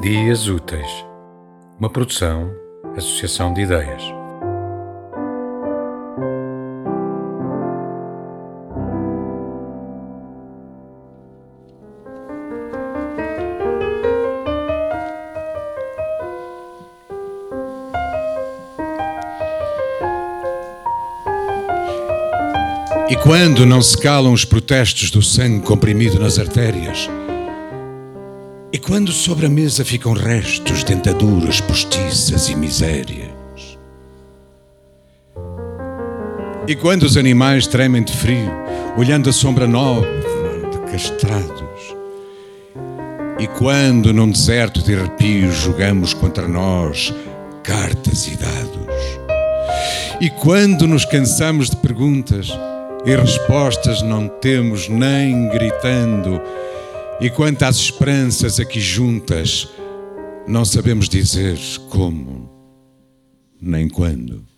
Dias Úteis, uma produção, associação de ideias. E quando não se calam os protestos do sangue comprimido nas artérias? E quando sobre a mesa ficam restos, dentaduras postiças e misérias? E quando os animais tremem de frio, olhando a sombra nova de castrados? E quando num deserto de arrepios jogamos contra nós cartas e dados? E quando nos cansamos de perguntas e respostas não temos nem gritando? E quanto às esperanças aqui juntas, não sabemos dizer como nem quando.